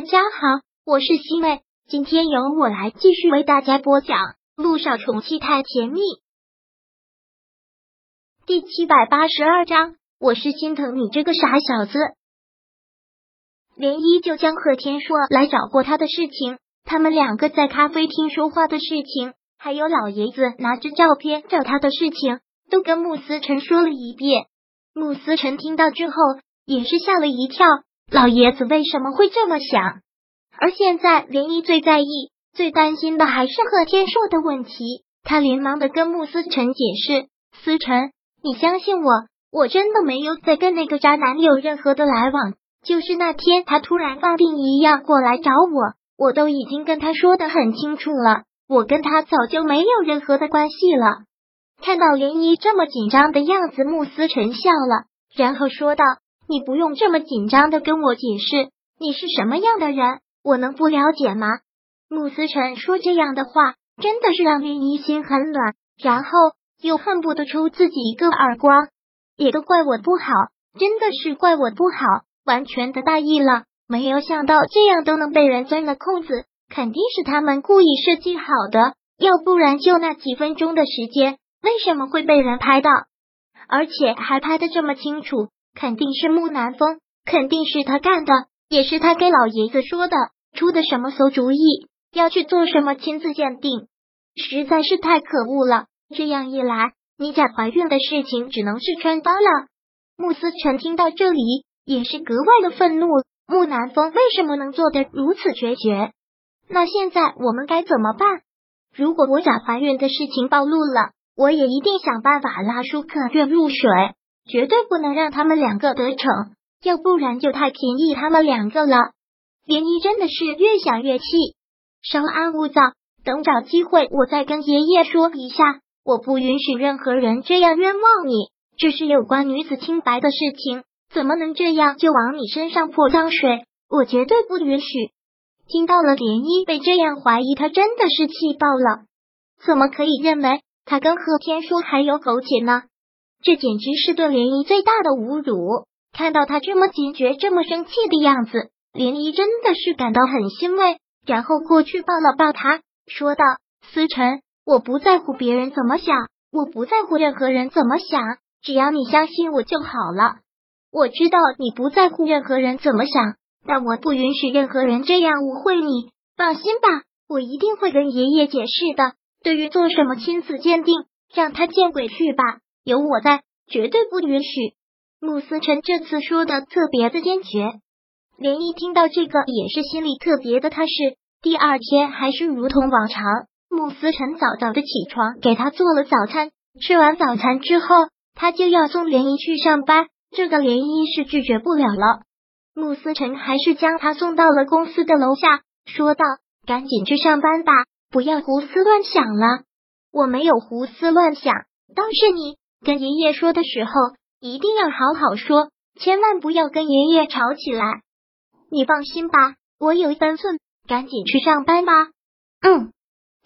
大家好，我是西妹，今天由我来继续为大家播讲《路上宠妻太甜蜜》第七百八十二章。我是心疼你这个傻小子。涟漪就将贺天硕来找过他的事情，他们两个在咖啡厅说话的事情，还有老爷子拿着照片找他的事情，都跟穆思辰说了一遍。穆思辰听到之后也是吓了一跳。老爷子为什么会这么想？而现在，涟漪最在意、最担心的还是贺天硕的问题。他连忙的跟穆思辰解释：“思辰，你相信我，我真的没有再跟那个渣男有任何的来往。就是那天他突然发病一样过来找我，我都已经跟他说的很清楚了，我跟他早就没有任何的关系了。”看到涟漪这么紧张的样子，穆思辰笑了，然后说道。你不用这么紧张的跟我解释，你是什么样的人，我能不了解吗？穆思辰说这样的话，真的是让林一心很暖，然后又恨不得抽自己一个耳光。也都怪我不好，真的是怪我不好，完全的大意了。没有想到这样都能被人钻了空子，肯定是他们故意设计好的，要不然就那几分钟的时间，为什么会被人拍到，而且还拍的这么清楚？肯定是木南风，肯定是他干的，也是他给老爷子说的，出的什么馊主意，要去做什么亲自鉴定，实在是太可恶了。这样一来，你假怀孕的事情只能是穿帮了。穆思辰听到这里也是格外的愤怒，木南风为什么能做得如此决绝？那现在我们该怎么办？如果我假怀孕的事情暴露了，我也一定想办法拉舒克月入水。绝对不能让他们两个得逞，要不然就太便宜他们两个了。涟漪真的是越想越气，稍安勿躁，等找机会我再跟爷爷说一下。我不允许任何人这样冤枉你，这是有关女子清白的事情，怎么能这样就往你身上泼脏水？我绝对不允许。听到了涟漪被这样怀疑，他真的是气爆了。怎么可以认为他跟贺天书还有苟且呢？这简直是对涟漪最大的侮辱！看到他这么坚决、这么生气的样子，涟漪真的是感到很欣慰，然后过去抱了抱他，说道：“思辰，我不在乎别人怎么想，我不在乎任何人怎么想，只要你相信我就好了。我知道你不在乎任何人怎么想，但我不允许任何人这样误会你。放心吧，我一定会跟爷爷解释的。对于做什么亲子鉴定，让他见鬼去吧！”有我在，绝对不允许。穆思辰这次说的特别的坚决，连漪听到这个也是心里特别的踏实。第二天还是如同往常，穆思辰早早的起床给他做了早餐。吃完早餐之后，他就要送连漪去上班，这个连漪是拒绝不了了。穆思辰还是将他送到了公司的楼下，说道：“赶紧去上班吧，不要胡思乱想了。”我没有胡思乱想，倒是你。跟爷爷说的时候，一定要好好说，千万不要跟爷爷吵起来。你放心吧，我有分寸，赶紧去上班吧。嗯。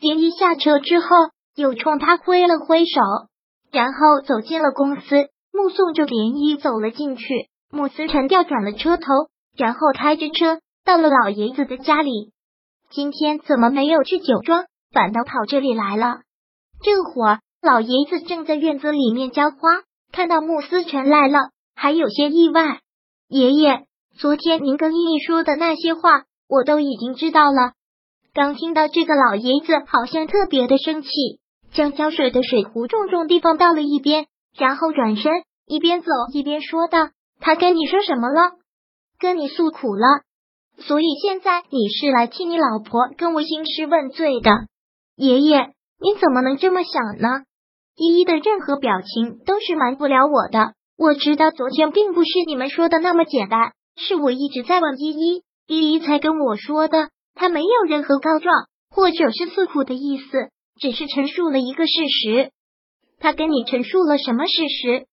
连一下车之后，又冲他挥了挥手，然后走进了公司，目送着连一走了进去。穆思辰调转了车头，然后开着车到了老爷子的家里。今天怎么没有去酒庄，反倒跑这里来了？这会儿。老爷子正在院子里面浇花，看到穆思辰来了，还有些意外。爷爷，昨天您跟依依说的那些话，我都已经知道了。刚听到这个，老爷子好像特别的生气，将浇水的水壶重重地放到了一边，然后转身一边走一边说道：“他跟你说什么了？跟你诉苦了？所以现在你是来替你老婆跟我兴师问罪的？爷爷，你怎么能这么想呢？”依依的任何表情都是瞒不了我的。我知道昨天并不是你们说的那么简单，是我一直在问依依，依依才跟我说的。他没有任何告状或者是诉苦的意思，只是陈述了一个事实。他跟你陈述了什么事实？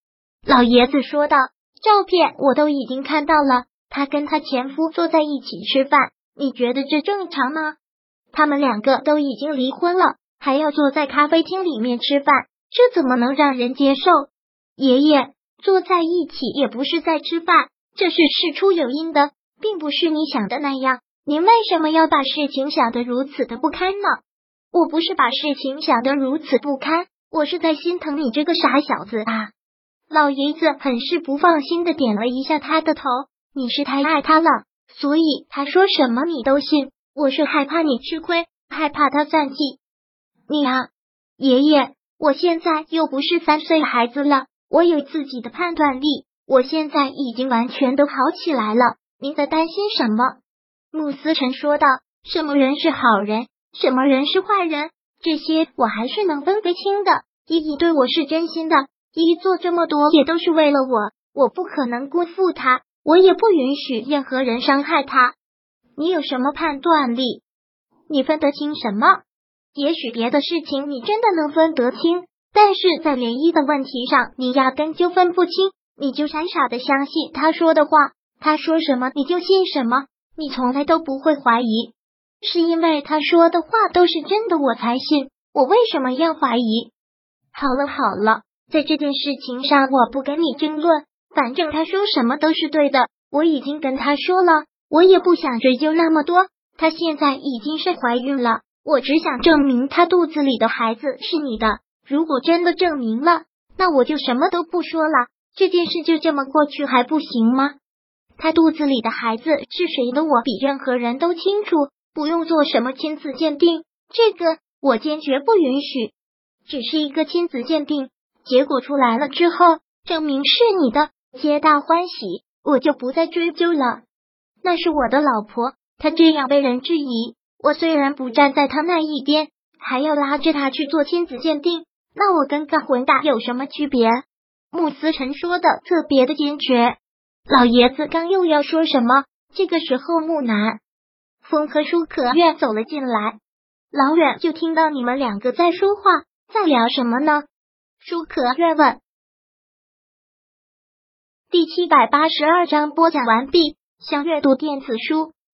老爷子说道：“照片我都已经看到了，他跟他前夫坐在一起吃饭，你觉得这正常吗？他们两个都已经离婚了，还要坐在咖啡厅里面吃饭。”这怎么能让人接受？爷爷坐在一起也不是在吃饭，这是事出有因的，并不是你想的那样。您为什么要把事情想得如此的不堪呢？我不是把事情想得如此不堪，我是在心疼你这个傻小子啊！老爷子很是不放心的点了一下他的头。你是太爱他了，所以他说什么你都信。我是害怕你吃亏，害怕他算计你啊，爷爷。我现在又不是三岁孩子了，我有自己的判断力。我现在已经完全都好起来了，您在担心什么？穆思辰说道：“什么人是好人，什么人是坏人，这些我还是能分得清的。依依对我是真心的，依依做这么多也都是为了我，我不可能辜负他，我也不允许任何人伤害他。你有什么判断力？你分得清什么？”也许别的事情你真的能分得清，但是在涟漪的问题上，你压根就分不清。你就傻傻的相信他说的话，他说什么你就信什么，你从来都不会怀疑。是因为他说的话都是真的，我才信。我为什么要怀疑？好了好了，在这件事情上我不跟你争论，反正他说什么都是对的。我已经跟他说了，我也不想追究那么多。他现在已经是怀孕了。我只想证明他肚子里的孩子是你的。如果真的证明了，那我就什么都不说了，这件事就这么过去还不行吗？他肚子里的孩子是谁的，我比任何人都清楚，不用做什么亲子鉴定，这个我坚决不允许。只是一个亲子鉴定，结果出来了之后，证明是你的，皆大欢喜，我就不再追究了。那是我的老婆，她这样被人质疑。我虽然不站在他那一边，还要拉着他去做亲子鉴定，那我跟个混蛋有什么区别？穆思辰说的特别的坚决。老爷子刚又要说什么，这个时候木南风和舒可月走了进来，老远就听到你们两个在说话，在聊什么呢？舒可月问。第七百八十二章播讲完毕。想阅读电子书。